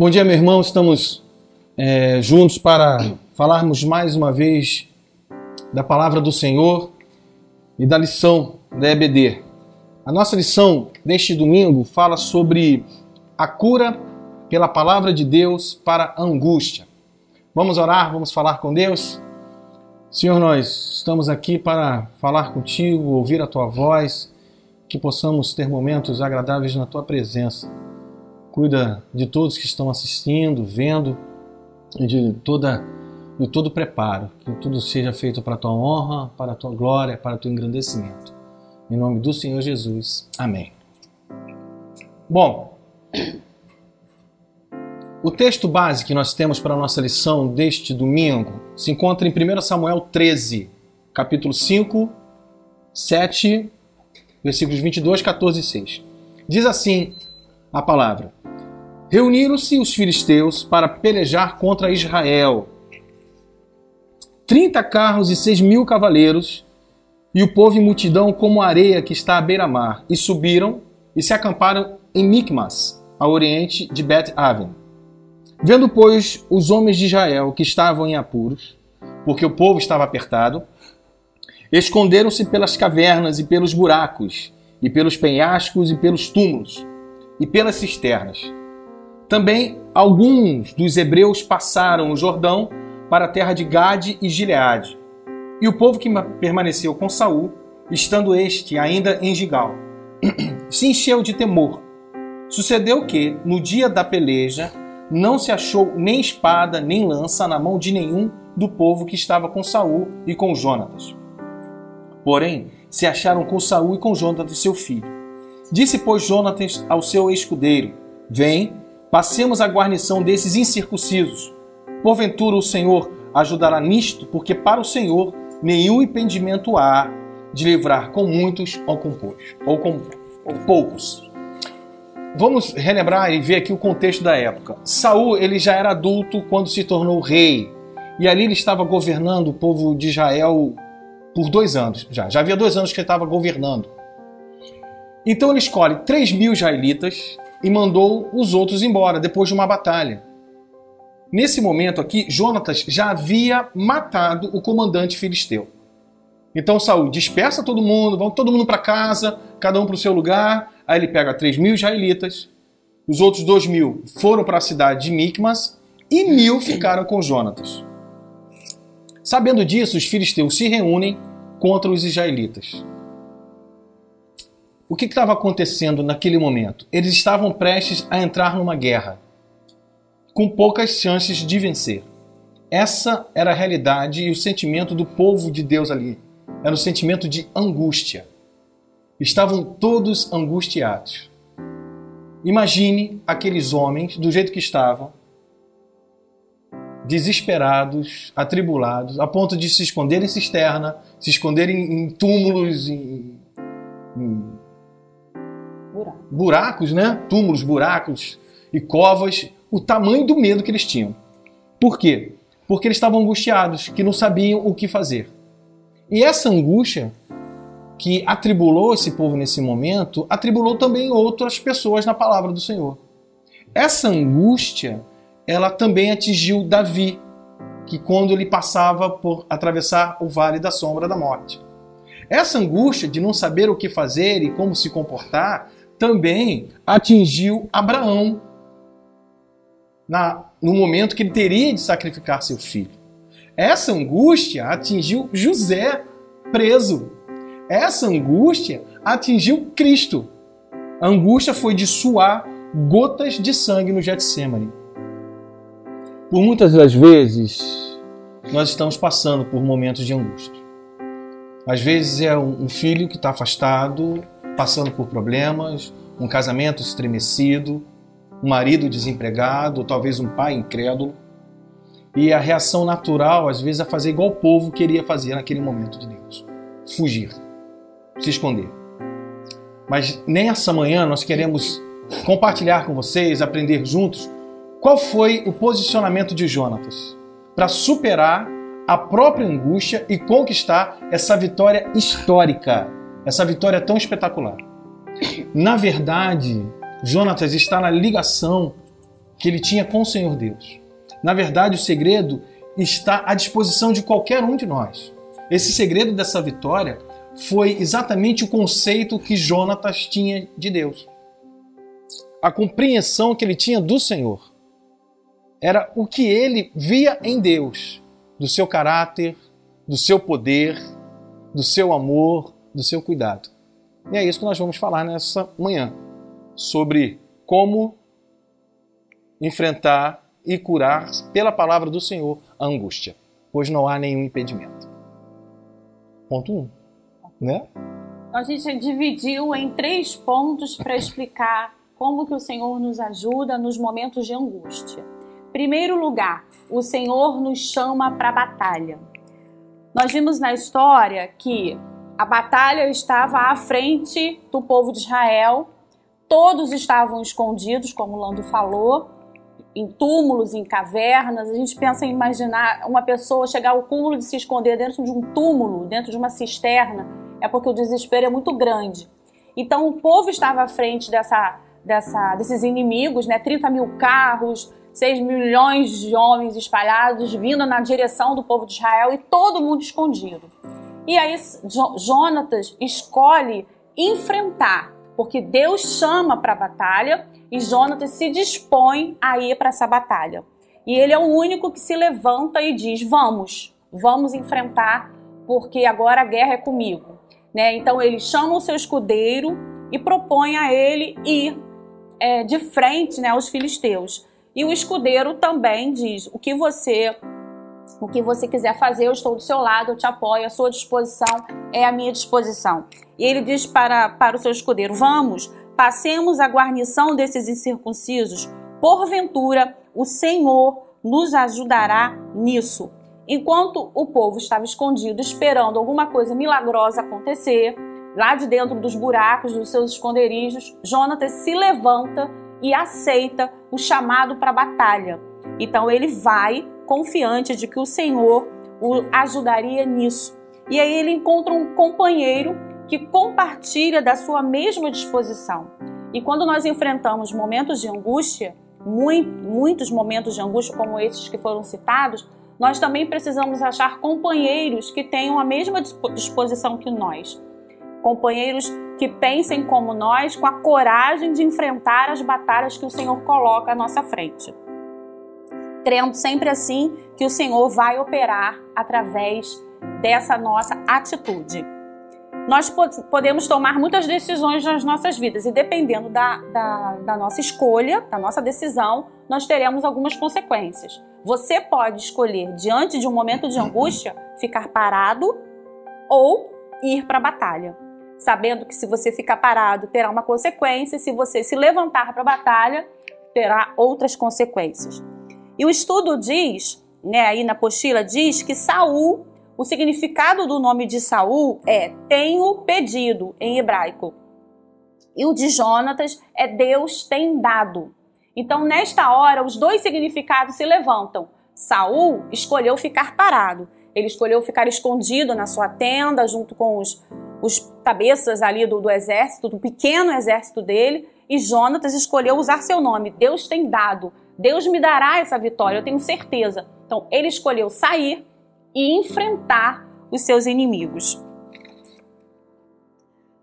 Bom dia, meu irmão. Estamos é, juntos para falarmos mais uma vez da palavra do Senhor e da lição da EBD. A nossa lição deste domingo fala sobre a cura pela palavra de Deus para a angústia. Vamos orar, vamos falar com Deus? Senhor, nós estamos aqui para falar contigo, ouvir a tua voz, que possamos ter momentos agradáveis na tua presença. Cuida de todos que estão assistindo, vendo e de toda de todo o preparo, que tudo seja feito para a tua honra, para a tua glória, para o teu engrandecimento. Em nome do Senhor Jesus. Amém. Bom, o texto base que nós temos para a nossa lição deste domingo se encontra em 1 Samuel 13, capítulo 5, 7, versículos 22, 14 e 6. Diz assim a palavra: Reuniram-se os filisteus para pelejar contra Israel. Trinta carros e seis mil cavaleiros, e o povo e multidão como areia que está à beira-mar, e subiram e se acamparam em Micmas, a oriente de Bet-Aven. Vendo, pois, os homens de Israel que estavam em apuros, porque o povo estava apertado, esconderam-se pelas cavernas e pelos buracos, e pelos penhascos e pelos túmulos, e pelas cisternas também alguns dos hebreus passaram o Jordão para a terra de Gade e Gileade. E o povo que permaneceu com Saul, estando este ainda em Gigal, se encheu de temor. Sucedeu que, no dia da peleja, não se achou nem espada nem lança na mão de nenhum do povo que estava com Saul e com Jonatas. Porém, se acharam com Saul e com Jonatas, seu filho. Disse, pois, Jonatas ao seu escudeiro: Vem, Passemos a guarnição desses incircuncisos. Porventura o Senhor ajudará nisto, porque para o Senhor nenhum impedimento há de livrar com muitos ou com poucos. Ou com poucos. Vamos relembrar e ver aqui o contexto da época. Saul ele já era adulto quando se tornou rei. E ali ele estava governando o povo de Israel por dois anos já. Já havia dois anos que ele estava governando. Então ele escolhe 3 mil israelitas e mandou os outros embora depois de uma batalha. Nesse momento aqui, Jonatas já havia matado o comandante filisteu. Então Saul dispersa todo mundo, vão todo mundo para casa, cada um para o seu lugar. Aí ele pega 3 mil israelitas, os outros 2 mil foram para a cidade de Micmas e mil ficaram com Jonatas. Sabendo disso, os filisteus se reúnem contra os israelitas. O que estava acontecendo naquele momento? Eles estavam prestes a entrar numa guerra, com poucas chances de vencer. Essa era a realidade e o sentimento do povo de Deus ali. Era o sentimento de angústia. Estavam todos angustiados. Imagine aqueles homens, do jeito que estavam, desesperados, atribulados, a ponto de se esconderem em cisterna, se esconderem em túmulos, em buracos, né? Túmulos, buracos e covas, o tamanho do medo que eles tinham. Por quê? Porque eles estavam angustiados, que não sabiam o que fazer. E essa angústia que atribulou esse povo nesse momento, atribulou também outras pessoas na palavra do Senhor. Essa angústia, ela também atingiu Davi, que quando ele passava por atravessar o vale da sombra da morte. Essa angústia de não saber o que fazer e como se comportar também atingiu Abraão na, no momento que ele teria de sacrificar seu filho. Essa angústia atingiu José preso. Essa angústia atingiu Cristo. A angústia foi de suar gotas de sangue no Getsemane. Por muitas das vezes, nós estamos passando por momentos de angústia. Às vezes é um filho que está afastado, passando por problemas, um casamento estremecido, um marido desempregado, talvez um pai incrédulo. E a reação natural, às vezes, é fazer igual o povo queria fazer naquele momento de Deus: fugir, se esconder. Mas nessa manhã nós queremos compartilhar com vocês, aprender juntos, qual foi o posicionamento de Jonatas para superar a própria angústia e conquistar essa vitória histórica essa vitória é tão espetacular. Na verdade, Jonatas está na ligação que ele tinha com o Senhor Deus. Na verdade, o segredo está à disposição de qualquer um de nós. Esse segredo dessa vitória foi exatamente o conceito que Jonatas tinha de Deus. A compreensão que ele tinha do Senhor. Era o que ele via em Deus, do seu caráter, do seu poder, do seu amor, do seu cuidado. E é isso que nós vamos falar nessa manhã, sobre como enfrentar e curar pela palavra do Senhor a angústia, pois não há nenhum impedimento. Ponto 1. Um, né? A gente dividiu em três pontos para explicar como que o Senhor nos ajuda nos momentos de angústia. Primeiro lugar, o Senhor nos chama para a batalha. Nós vimos na história que a batalha estava à frente do povo de Israel, todos estavam escondidos, como o Lando falou, em túmulos, em cavernas. A gente pensa em imaginar uma pessoa chegar ao cúmulo de se esconder dentro de um túmulo, dentro de uma cisterna, é porque o desespero é muito grande. Então o povo estava à frente dessa, dessa, desses inimigos, né? 30 mil carros, 6 milhões de homens espalhados vindo na direção do povo de Israel e todo mundo escondido. E aí Jonatas escolhe enfrentar, porque Deus chama para a batalha e Jonatas se dispõe a ir para essa batalha. E ele é o único que se levanta e diz: Vamos, vamos enfrentar, porque agora a guerra é comigo. Né? Então ele chama o seu escudeiro e propõe a ele ir é, de frente né, aos filisteus. E o escudeiro também diz: O que você o que você quiser fazer, eu estou do seu lado, eu te apoio, a sua disposição é a minha disposição. E ele diz para, para o seu escudeiro: Vamos, passemos a guarnição desses incircuncisos, porventura o Senhor nos ajudará nisso. Enquanto o povo estava escondido, esperando alguma coisa milagrosa acontecer, lá de dentro dos buracos dos seus esconderijos, Jonatas se levanta e aceita o chamado para a batalha. Então ele vai confiante de que o Senhor o ajudaria nisso. E aí ele encontra um companheiro que compartilha da sua mesma disposição. E quando nós enfrentamos momentos de angústia, muito, muitos momentos de angústia como esses que foram citados, nós também precisamos achar companheiros que tenham a mesma disposição que nós. Companheiros que pensem como nós, com a coragem de enfrentar as batalhas que o Senhor coloca à nossa frente. Crendo sempre assim que o Senhor vai operar através dessa nossa atitude nós podemos tomar muitas decisões nas nossas vidas e dependendo da, da, da, nossa escolha, da nossa decisão, nós teremos algumas consequências. Você pode escolher, diante de um momento de angústia, ficar parado ou ir para a batalha, sabendo que se você ficar parado terá uma consequência, se você se levantar para a batalha terá outras consequências. E o estudo diz, né, aí na apostila diz que Saul o significado do nome de Saul é tenho pedido em hebraico. E o de Jonatas é Deus tem dado. Então, nesta hora, os dois significados se levantam. Saul escolheu ficar parado. Ele escolheu ficar escondido na sua tenda, junto com os, os cabeças ali do, do exército, do pequeno exército dele. E Jonatas escolheu usar seu nome. Deus tem dado. Deus me dará essa vitória, eu tenho certeza. Então, ele escolheu sair e enfrentar os seus inimigos.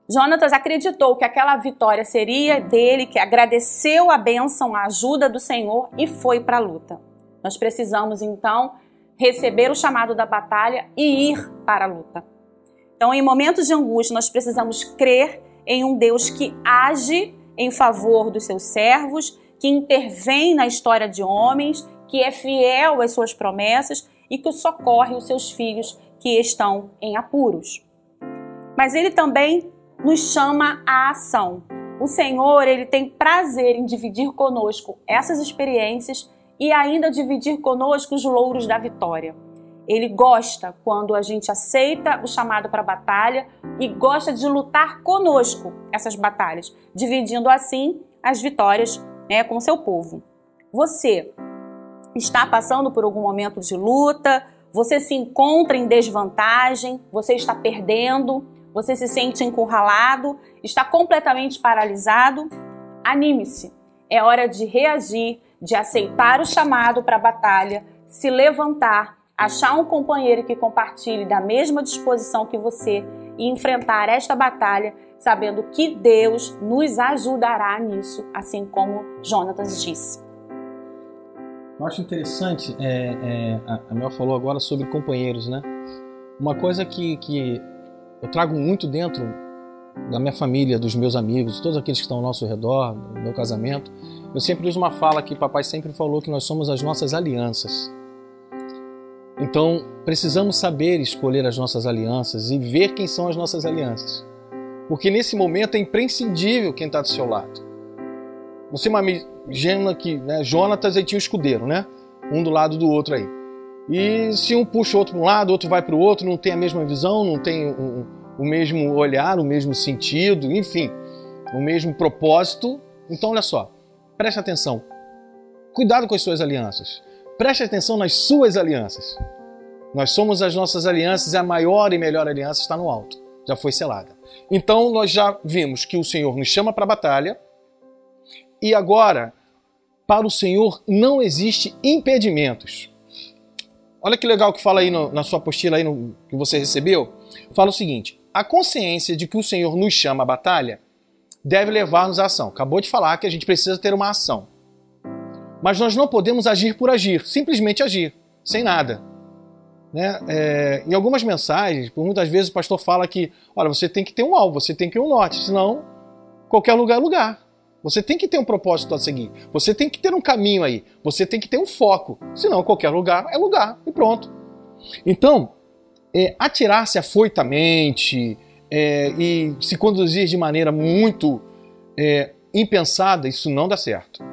Jonatas acreditou que aquela vitória seria dele, que agradeceu a bênção, a ajuda do Senhor e foi para a luta. Nós precisamos então receber o chamado da batalha e ir para a luta. Então, em momentos de angústia, nós precisamos crer em um Deus que age em favor dos seus servos, que intervém na história de homens, que é fiel às suas promessas e que socorre os seus filhos que estão em apuros. Mas ele também nos chama à ação. O Senhor, ele tem prazer em dividir conosco essas experiências e ainda dividir conosco os louros da vitória. Ele gosta quando a gente aceita o chamado para a batalha e gosta de lutar conosco essas batalhas, dividindo assim as vitórias né, com seu povo. Você está passando por algum momento de luta, você se encontra em desvantagem, você está perdendo, você se sente encurralado, está completamente paralisado, anime-se. É hora de reagir, de aceitar o chamado para a batalha, se levantar, achar um companheiro que compartilhe da mesma disposição que você e enfrentar esta batalha, sabendo que Deus nos ajudará nisso, assim como Jonatas disse. Eu acho interessante, é, é, a Mel falou agora sobre companheiros, né? Uma coisa que, que eu trago muito dentro da minha família, dos meus amigos, todos aqueles que estão ao nosso redor, do meu casamento, eu sempre uso uma fala que papai sempre falou que nós somos as nossas alianças. Então, precisamos saber escolher as nossas alianças e ver quem são as nossas alianças. Porque nesse momento é imprescindível quem está do seu lado. Você imagina que né, Jonatas e tinha um escudeiro, né? Um do lado do outro aí. E se um puxa o outro para um lado, outro vai para o outro, não tem a mesma visão, não tem o mesmo olhar, o mesmo sentido, enfim, o mesmo propósito. Então, olha só, preste atenção. Cuidado com as suas alianças. Preste atenção nas suas alianças. Nós somos as nossas alianças e a maior e melhor aliança está no alto. Já foi selada. Então, nós já vimos que o Senhor nos chama para a batalha e agora, para o Senhor não existe impedimentos. Olha que legal que fala aí no, na sua apostila aí no, que você recebeu. Fala o seguinte: a consciência de que o Senhor nos chama à batalha deve levar-nos à ação. Acabou de falar que a gente precisa ter uma ação. Mas nós não podemos agir por agir, simplesmente agir, sem nada. Né? É, em algumas mensagens, muitas vezes o pastor fala que, olha, você tem que ter um alvo, você tem que ter um norte, senão qualquer lugar é lugar. Você tem que ter um propósito a seguir. Você tem que ter um caminho aí. Você tem que ter um foco. Senão qualquer lugar é lugar e pronto. Então, é, atirar-se afoitamente é, e se conduzir de maneira muito é, impensada, isso não dá certo.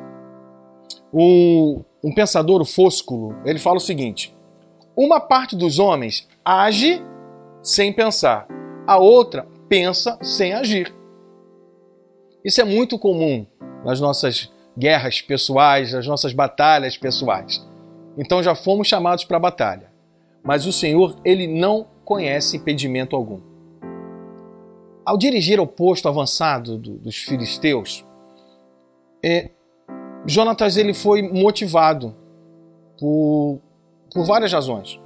Um, um pensador, o Fósculo, ele fala o seguinte: uma parte dos homens age sem pensar, a outra pensa sem agir. Isso é muito comum nas nossas guerras pessoais, nas nossas batalhas pessoais. Então já fomos chamados para a batalha mas o Senhor ele não conhece impedimento algum. Ao dirigir ao posto avançado do, dos filisteus, é, Jonatas ele foi motivado por, por várias razões.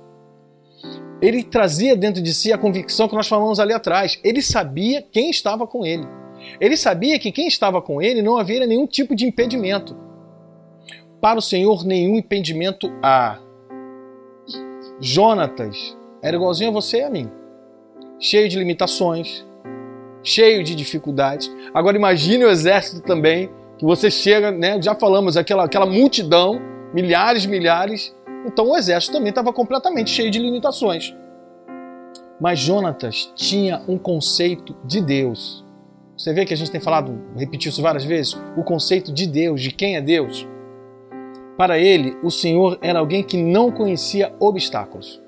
Ele trazia dentro de si a convicção que nós falamos ali atrás. Ele sabia quem estava com ele. Ele sabia que quem estava com ele não havia nenhum tipo de impedimento. Para o Senhor, nenhum impedimento há. Jonatas era igualzinho a você e a mim, cheio de limitações, cheio de dificuldades. Agora imagine o exército também, que você chega, né, já falamos, aquela, aquela multidão, milhares, milhares. Então o exército também estava completamente cheio de limitações. Mas Jonatas tinha um conceito de Deus. Você vê que a gente tem falado, repetiu isso várias vezes, o conceito de Deus, de quem é Deus. Para ele, o Senhor era alguém que não conhecia obstáculos.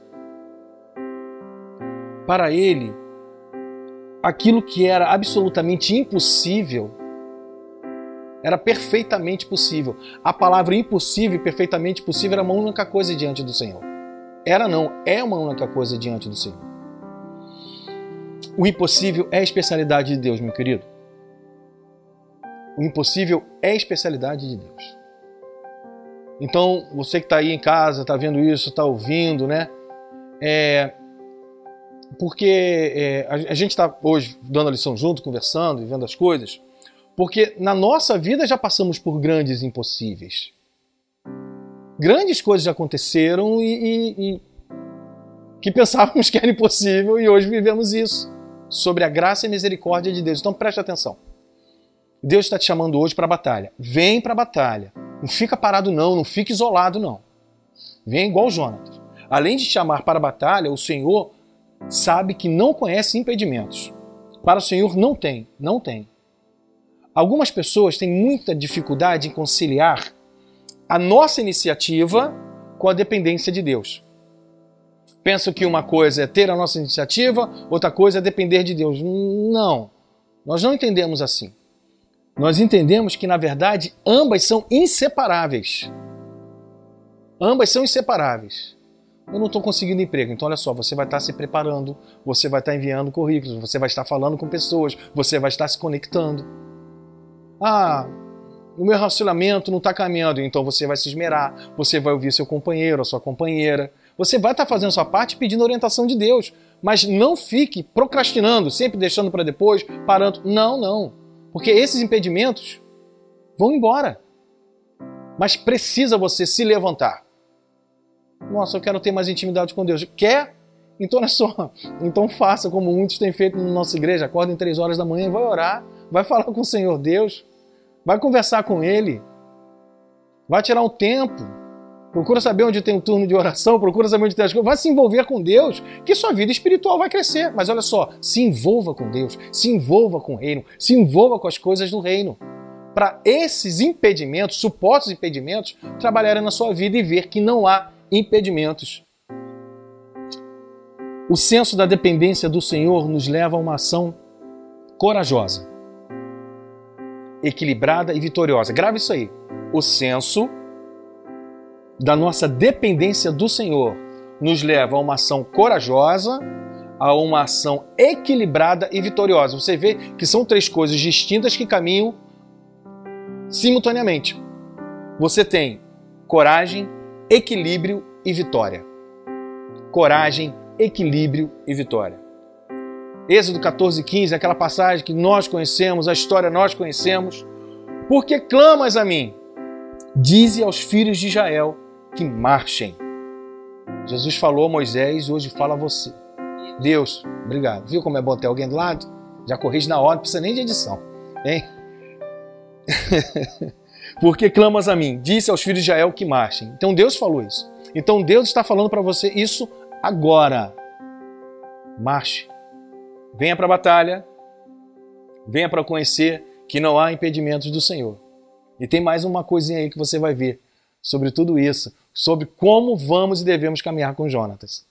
Para ele, aquilo que era absolutamente impossível era perfeitamente possível. A palavra impossível e perfeitamente possível era uma única coisa diante do Senhor. Era não, é uma única coisa diante do Senhor. O impossível é a especialidade de Deus, meu querido. O impossível é a especialidade de Deus. Então, você que está aí em casa, está vendo isso, está ouvindo, né? É, porque é, a, a, gente está hoje dando a lição junto, conversando e vendo as coisas, porque na nossa vida já passamos por grandes impossíveis. Grandes coisas já aconteceram e, e, e que pensávamos que era impossível e hoje vivemos isso, sobre a graça e misericórdia de Deus. Então preste atenção. Deus está te chamando hoje para a batalha. Vem para a batalha. Não fica parado, não, não fica isolado, não. Vem igual Jonatas. Além de chamar para a batalha, o Senhor sabe que não conhece impedimentos. Para o Senhor não tem, não tem. Algumas pessoas têm muita dificuldade em conciliar a nossa iniciativa com a dependência de Deus. Pensam que uma coisa é ter a nossa iniciativa, outra coisa é depender de Deus. Não, nós não entendemos assim nós entendemos que, na verdade, ambas são inseparáveis. Ambas são inseparáveis. Eu não estou conseguindo emprego, então olha só, você vai estar se preparando, você vai estar enviando currículos, você vai estar falando com pessoas, você vai estar se conectando. Ah, o meu relacionamento não está caminhando, então você vai se esmerar, você vai ouvir seu companheiro, a sua companheira, você vai estar tá fazendo sua parte pedindo orientação de Deus, mas não fique procrastinando, sempre deixando para depois, parando. Não, não. Porque esses impedimentos vão embora. Mas precisa você se levantar. Nossa, eu quero ter mais intimidade com Deus. Quer? Então olha só. Então faça como muitos têm feito na nossa igreja. Acorda em três horas da manhã e vai orar. Vai falar com o Senhor Deus. Vai conversar com Ele. Vai tirar um tempo. Procura saber onde tem um turno de oração, procura saber onde tem as coisas. Vai se envolver com Deus, que sua vida espiritual vai crescer. Mas olha só, se envolva com Deus, se envolva com o reino, se envolva com as coisas do reino. Para esses impedimentos, supostos impedimentos, trabalharem na sua vida e ver que não há impedimentos. O senso da dependência do Senhor nos leva a uma ação corajosa equilibrada e vitoriosa. Grave isso aí. O senso da nossa dependência do Senhor nos leva a uma ação corajosa, a uma ação equilibrada e vitoriosa. Você vê que são três coisas distintas que caminham simultaneamente. Você tem coragem, equilíbrio e vitória. Coragem, equilíbrio e vitória. Êxodo 14, 15, aquela passagem que nós conhecemos, a história nós conhecemos. Porque clamas a mim? Dize aos filhos de Israel que marchem. Jesus falou a Moisés, hoje fala a você. Deus, obrigado. Viu como é bom ter alguém do lado? Já corrige na hora, não precisa nem de edição. Hein? Porque clamas a mim? Disse aos filhos de Israel que marchem. Então Deus falou isso. Então Deus está falando para você isso agora. Marche. Venha para a batalha, venha para conhecer que não há impedimentos do Senhor. E tem mais uma coisinha aí que você vai ver sobre tudo isso, sobre como vamos e devemos caminhar com Jonatas.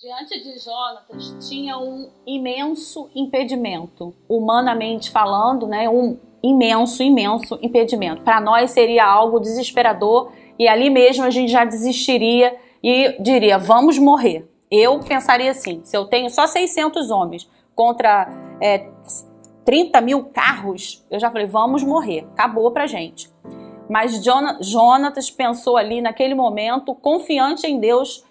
Diante de Jonatas tinha um imenso impedimento, humanamente falando, né? Um imenso, imenso impedimento. Para nós seria algo desesperador e ali mesmo a gente já desistiria e diria: vamos morrer. Eu pensaria assim: se eu tenho só 600 homens, contra é, 30 mil carros, eu já falei, vamos morrer, acabou pra gente. Mas Jonatas pensou ali naquele momento, confiante em Deus,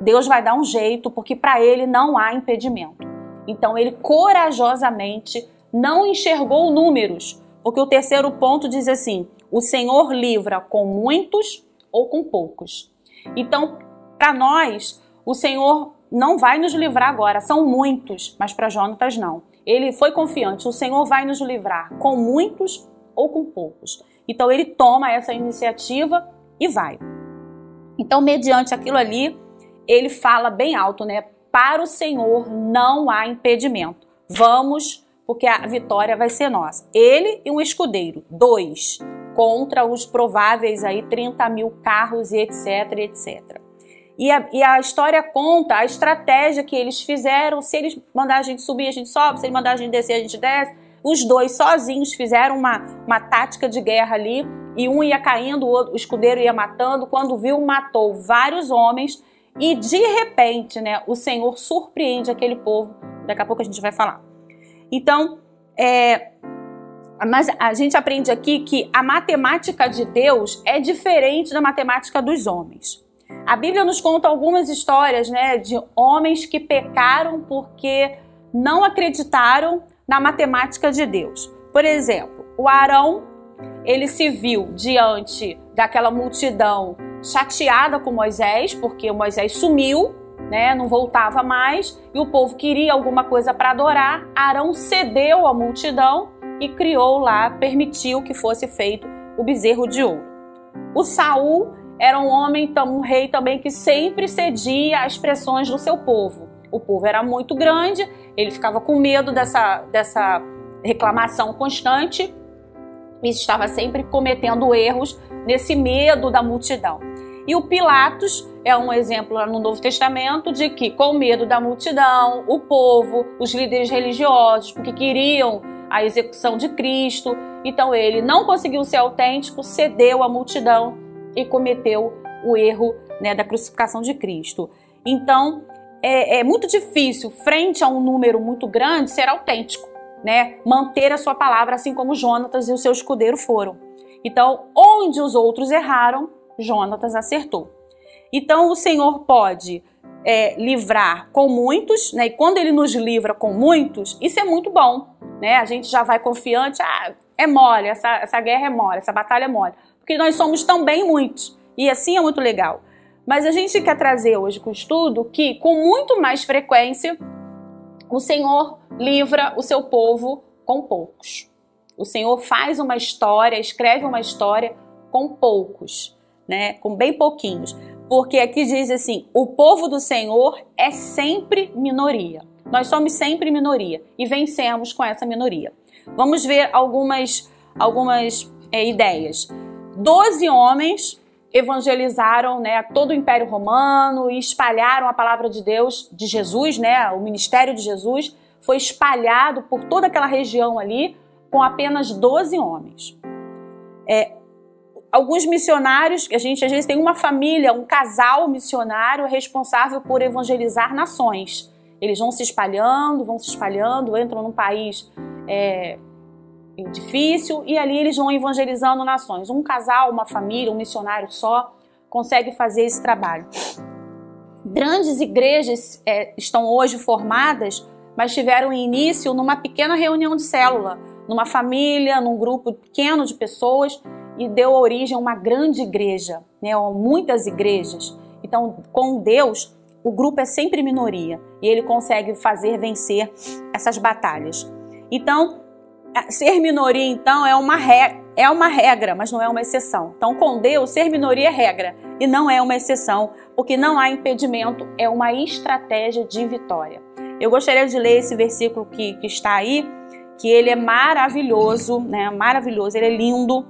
Deus vai dar um jeito, porque para ele não há impedimento. Então ele corajosamente não enxergou números, porque o terceiro ponto diz assim: o Senhor livra com muitos ou com poucos. Então, para nós, o Senhor não vai nos livrar agora, são muitos, mas para Jonatas não. Ele foi confiante, o Senhor vai nos livrar com muitos ou com poucos. Então ele toma essa iniciativa e vai. Então, mediante aquilo ali, ele fala bem alto, né? Para o Senhor não há impedimento. Vamos, porque a vitória vai ser nossa. Ele e um escudeiro, dois, contra os prováveis aí 30 mil carros e etc, etc. E a, e a, história conta a estratégia que eles fizeram. Se eles mandar a gente subir, a gente sobe. Se eles mandar a gente descer, a gente desce. Os dois sozinhos fizeram uma, uma tática de guerra ali. E um ia caindo, o, outro, o escudeiro ia matando. Quando viu, matou vários homens. E de repente, né, o Senhor surpreende aquele povo. Daqui a pouco a gente vai falar. Então, é, mas a gente aprende aqui que a matemática de Deus é diferente da matemática dos homens. A Bíblia nos conta algumas histórias, né, de homens que pecaram porque não acreditaram na matemática de Deus. Por exemplo, o Arão, ele se viu diante daquela multidão chateada com Moisés, porque Moisés sumiu, né, não voltava mais, e o povo queria alguma coisa para adorar. Arão cedeu à multidão e criou lá, permitiu que fosse feito o bezerro de ouro. O Saul era um homem, um rei também que sempre cedia às pressões do seu povo. O povo era muito grande, ele ficava com medo dessa, dessa reclamação constante e estava sempre cometendo erros nesse medo da multidão. E o Pilatos é um exemplo no Novo Testamento de que, com medo da multidão, o povo, os líderes religiosos, porque queriam a execução de Cristo, então ele não conseguiu ser autêntico, cedeu à multidão e cometeu o erro né, da crucificação de Cristo. Então, é, é, muito difícil, frente a um número muito grande, ser autêntico, né? Manter a sua palavra, assim como Jonatas e o seu escudeiro foram. Então, onde os outros erraram, Jonatas acertou. Então, o Senhor pode é, livrar com muitos, né? E quando ele nos livra com muitos, isso é muito bom, né? A gente já vai confiante, ah, é mole, essa, essa guerra é mole, essa batalha é mole, porque nós somos também muitos e assim é muito legal. Mas a gente quer trazer hoje com o estudo que, com muito mais frequência, o Senhor livra o seu povo com poucos. O Senhor faz uma história, escreve uma história com poucos, né? Com bem pouquinhos. Porque aqui diz assim: o povo do Senhor é sempre minoria. Nós somos sempre minoria e vencemos com essa minoria. Vamos ver algumas, algumas é, ideias. Doze homens evangelizaram né, todo o Império Romano e espalharam a palavra de Deus, de Jesus, né, o ministério de Jesus, foi espalhado por toda aquela região ali com apenas 12 homens. É, alguns missionários, a gente às vezes tem uma família, um casal missionário responsável por evangelizar nações. Eles vão se espalhando, vão se espalhando, entram num país é, difícil e ali eles vão evangelizando nações. Um casal, uma família, um missionário só consegue fazer esse trabalho. Grandes igrejas é, estão hoje formadas, mas tiveram início numa pequena reunião de célula, numa família, num grupo pequeno de pessoas e deu origem a uma grande igreja, né, muitas igrejas. Então, com Deus, o grupo é sempre minoria e ele consegue fazer vencer essas batalhas. Então, ser minoria, então, é uma, regra, é uma regra, mas não é uma exceção. Então, com Deus, ser minoria é regra e não é uma exceção, porque não há impedimento, é uma estratégia de vitória. Eu gostaria de ler esse versículo que, que está aí, que ele é maravilhoso, né? Maravilhoso, ele é lindo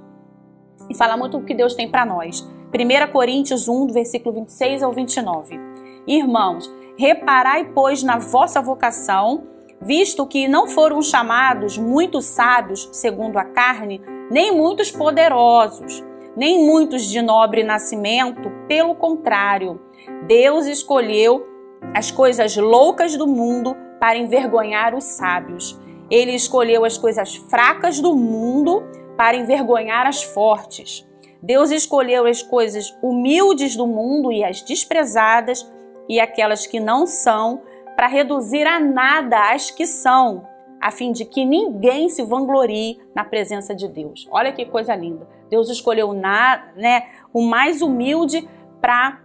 e fala muito o que Deus tem para nós. 1 Coríntios 1, do versículo 26 ao 29. Irmãos, reparai, pois, na vossa vocação visto que não foram chamados muitos sábios segundo a carne, nem muitos poderosos, nem muitos de nobre nascimento, pelo contrário, Deus escolheu as coisas loucas do mundo para envergonhar os sábios. Ele escolheu as coisas fracas do mundo para envergonhar as fortes. Deus escolheu as coisas humildes do mundo e as desprezadas e aquelas que não são para reduzir a nada as que são, a fim de que ninguém se vanglorie na presença de Deus. Olha que coisa linda. Deus escolheu na, né, o mais humilde para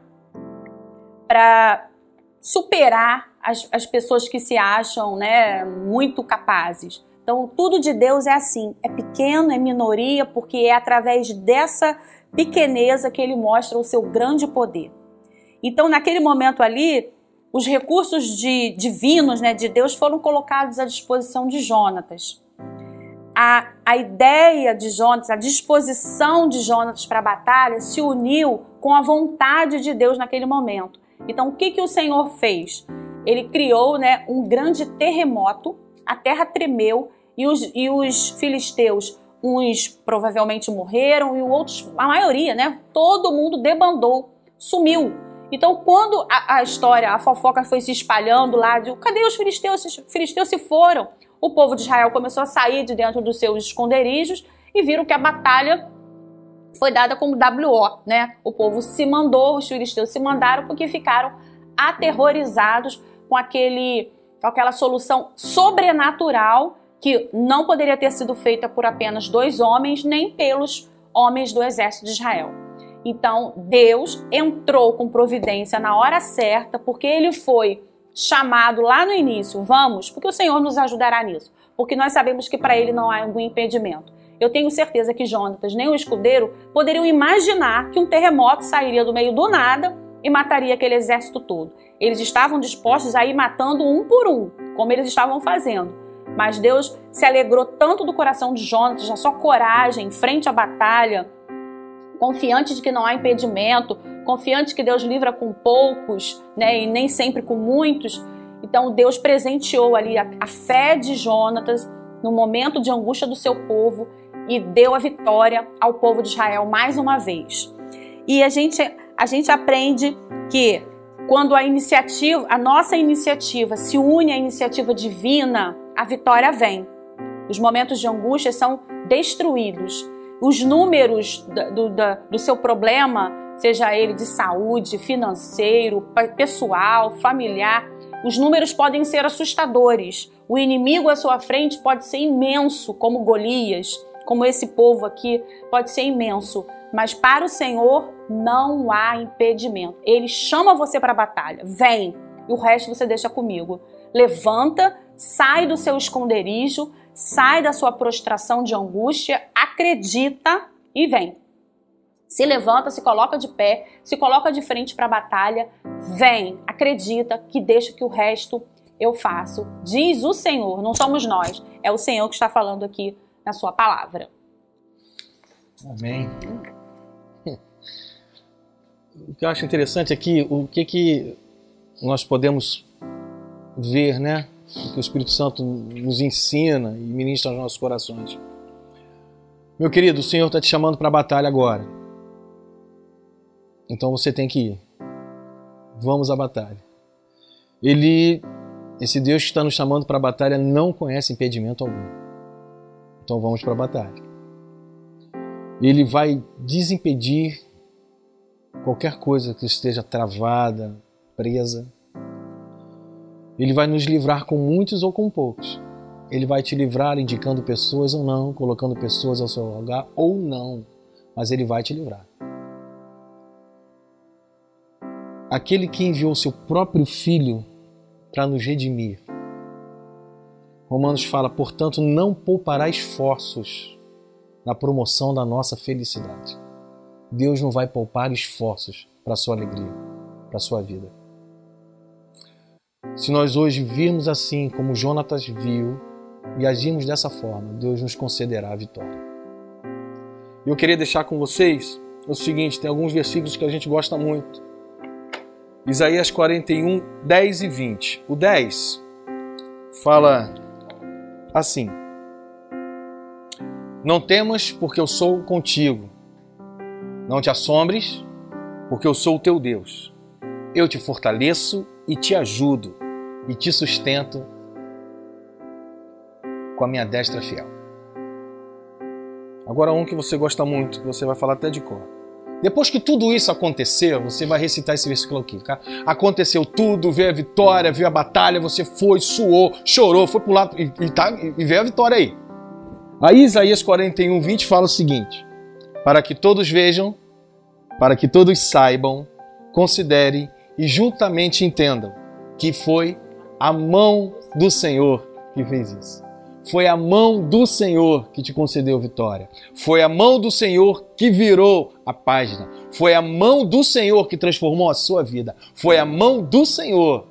para superar as, as pessoas que se acham né, muito capazes. Então, tudo de Deus é assim: é pequeno, é minoria, porque é através dessa pequeneza que ele mostra o seu grande poder. Então, naquele momento ali, os recursos de, divinos né, de Deus foram colocados à disposição de Jonatas. A, a ideia de Jonatas, a disposição de Jonatas para a batalha se uniu com a vontade de Deus naquele momento. Então, o que, que o Senhor fez? Ele criou né, um grande terremoto, a terra tremeu e os, e os filisteus, uns provavelmente morreram e outros, a maioria, né, todo mundo debandou, sumiu então, quando a, a, história, a fofoca foi se espalhando lá, de cadê os filisteus? Os filisteus se foram. O povo de Israel começou a sair de dentro dos seus esconderijos e viram que a batalha foi dada como WO, né? O povo se mandou, os filisteus se mandaram porque ficaram aterrorizados com aquele, com aquela solução sobrenatural que não poderia ter sido feita por apenas dois homens, nem pelos homens do exército de Israel. Então, Deus entrou com providência na hora certa, porque ele foi chamado lá no início. Vamos, porque o Senhor nos ajudará nisso. Porque nós sabemos que para ele não há algum impedimento. Eu tenho certeza que Jonatas nem o escudeiro poderiam imaginar que um terremoto sairia do meio do nada e mataria aquele exército todo. Eles estavam dispostos a ir matando um por um, como eles estavam fazendo. Mas Deus se alegrou tanto do coração de Jonatas, a sua coragem em frente à batalha, confiante de que não há impedimento, confiante que Deus livra com poucos, né, e nem sempre com muitos. Então Deus presenteou ali a, a fé de Jonatas no momento de angústia do seu povo e deu a vitória ao povo de Israel mais uma vez. E a gente a gente aprende que quando a iniciativa, a nossa iniciativa se une à iniciativa divina, a vitória vem. Os momentos de angústia são destruídos os números do, do, seu problema, seja ele de saúde, financeiro, pessoal, familiar, os números podem ser assustadores. O inimigo à sua frente pode ser imenso, como Golias, como esse povo aqui, pode ser imenso. Mas para o Senhor não há impedimento. Ele chama você para a batalha. Vem, e o resto você deixa comigo. Levanta, sai do seu esconderijo, sai da sua prostração de angústia, acredita e vem. Se levanta, se coloca de pé, se coloca de frente para a batalha, vem, acredita que deixa que o resto eu faço. Diz o Senhor, não somos nós, é o Senhor que está falando aqui na sua palavra. Amém. O que eu acho interessante aqui, o que que nós podemos ver, né? Que o Espírito Santo nos ensina e ministra aos nossos corações. Meu querido, o Senhor está te chamando para a batalha agora. Então você tem que ir. Vamos à batalha. Ele, esse Deus que está nos chamando para a batalha, não conhece impedimento algum. Então vamos para a batalha. Ele vai desimpedir qualquer coisa que esteja travada, presa. Ele vai nos livrar com muitos ou com poucos. Ele vai te livrar indicando pessoas ou não, colocando pessoas ao seu lugar ou não, mas ele vai te livrar. aquele que enviou seu próprio Filho para nos redimir. Romanos fala, portanto, não poupará esforços na promoção da nossa felicidade. Deus não vai poupar esforços para sua alegria, para sua vida. Se nós hoje virmos assim como Jonatas viu e agirmos dessa forma, Deus nos concederá a vitória. Eu queria deixar com vocês o seguinte: tem alguns versículos que a gente gosta muito. Isaías 41, 10 e 20. O 10 fala assim: Não temas, porque eu sou contigo. Não te assombres, porque eu sou o teu Deus. Eu te fortaleço e te ajudo e te sustento com a minha destra fiel. Agora, um que você gosta muito, que você vai falar até de cor. Depois que tudo isso aconteceu, você vai recitar esse versículo aqui, tá? Aconteceu tudo, veio a vitória, veio a batalha, você foi, suou, chorou, foi pro lado e, e, tá, e veio a vitória aí. Aí Isaías 41, 20 fala o seguinte: Para que todos vejam, para que todos saibam, considerem e juntamente entendam que foi a mão do Senhor que fez isso. Foi a mão do Senhor que te concedeu vitória. Foi a mão do Senhor que virou a página. Foi a mão do Senhor que transformou a sua vida. Foi a mão do Senhor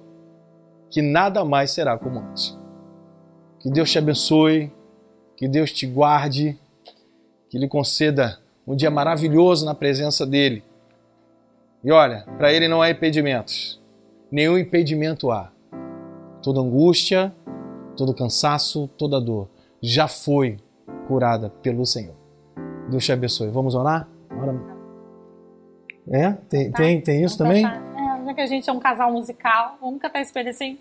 que nada mais será como antes. Que Deus te abençoe, que Deus te guarde, que lhe conceda um dia maravilhoso na presença dele. E olha, para ele não há impedimentos. Nenhum impedimento há. Toda angústia, todo cansaço, toda dor já foi curada pelo Senhor. Deus te abençoe. Vamos orar? Ora. É? Tem, tá. tem, tem isso também? É, já que a gente é um casal musical, vamos cantar esse pedacinho?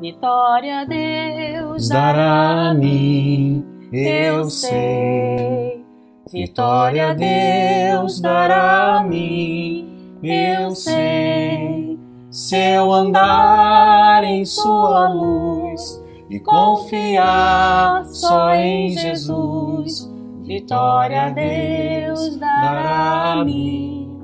Vitória Deus dará a mim, eu sei. Vitória Deus dará a mim, eu sei. Se eu andar em sua luz, e confiar só em Jesus. Vitória a Deus dará a mim,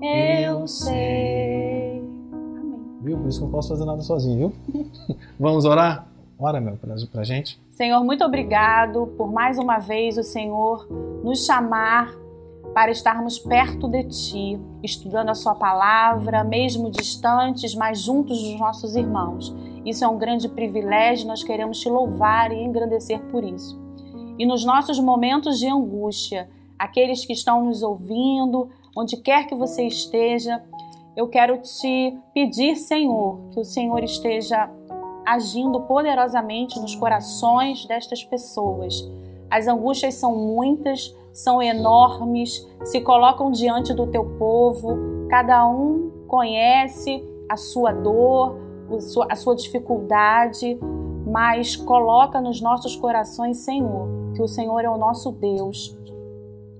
eu sei. Amém. Viu? Por isso que eu não posso fazer nada sozinho, viu? Vamos orar? Ora, meu, pra, pra gente. Senhor, muito obrigado por mais uma vez o Senhor nos chamar para estarmos perto de Ti, estudando a Sua palavra, mesmo distantes, mas juntos dos nossos irmãos. Isso é um grande privilégio, nós queremos te louvar e engrandecer por isso. E nos nossos momentos de angústia, aqueles que estão nos ouvindo, onde quer que você esteja, eu quero te pedir, Senhor, que o Senhor esteja agindo poderosamente nos corações destas pessoas. As angústias são muitas, são enormes, se colocam diante do teu povo, cada um conhece a sua dor, a sua dificuldade, mas coloca nos nossos corações, Senhor, que o Senhor é o nosso Deus,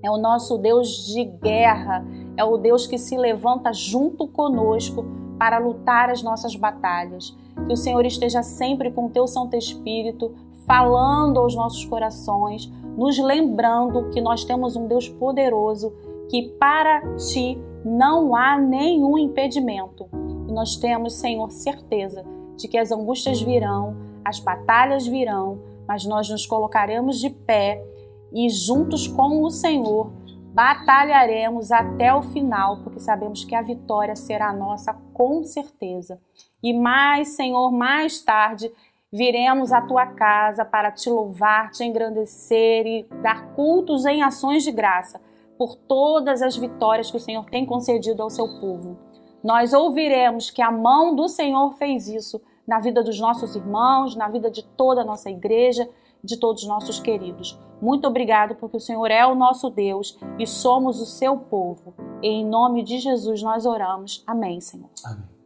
é o nosso Deus de guerra, é o Deus que se levanta junto conosco para lutar as nossas batalhas. Que o Senhor esteja sempre com o teu Santo Espírito, falando aos nossos corações, nos lembrando que nós temos um Deus poderoso, que para ti não há nenhum impedimento. E nós temos, Senhor, certeza de que as angústias virão, as batalhas virão, mas nós nos colocaremos de pé e juntos com o Senhor batalharemos até o final, porque sabemos que a vitória será nossa com certeza. E mais, Senhor, mais tarde viremos à tua casa para te louvar, te engrandecer e dar cultos em ações de graça por todas as vitórias que o Senhor tem concedido ao seu povo. Nós ouviremos que a mão do Senhor fez isso na vida dos nossos irmãos, na vida de toda a nossa igreja, de todos os nossos queridos. Muito obrigado, porque o Senhor é o nosso Deus e somos o seu povo. Em nome de Jesus nós oramos. Amém, Senhor. Amém.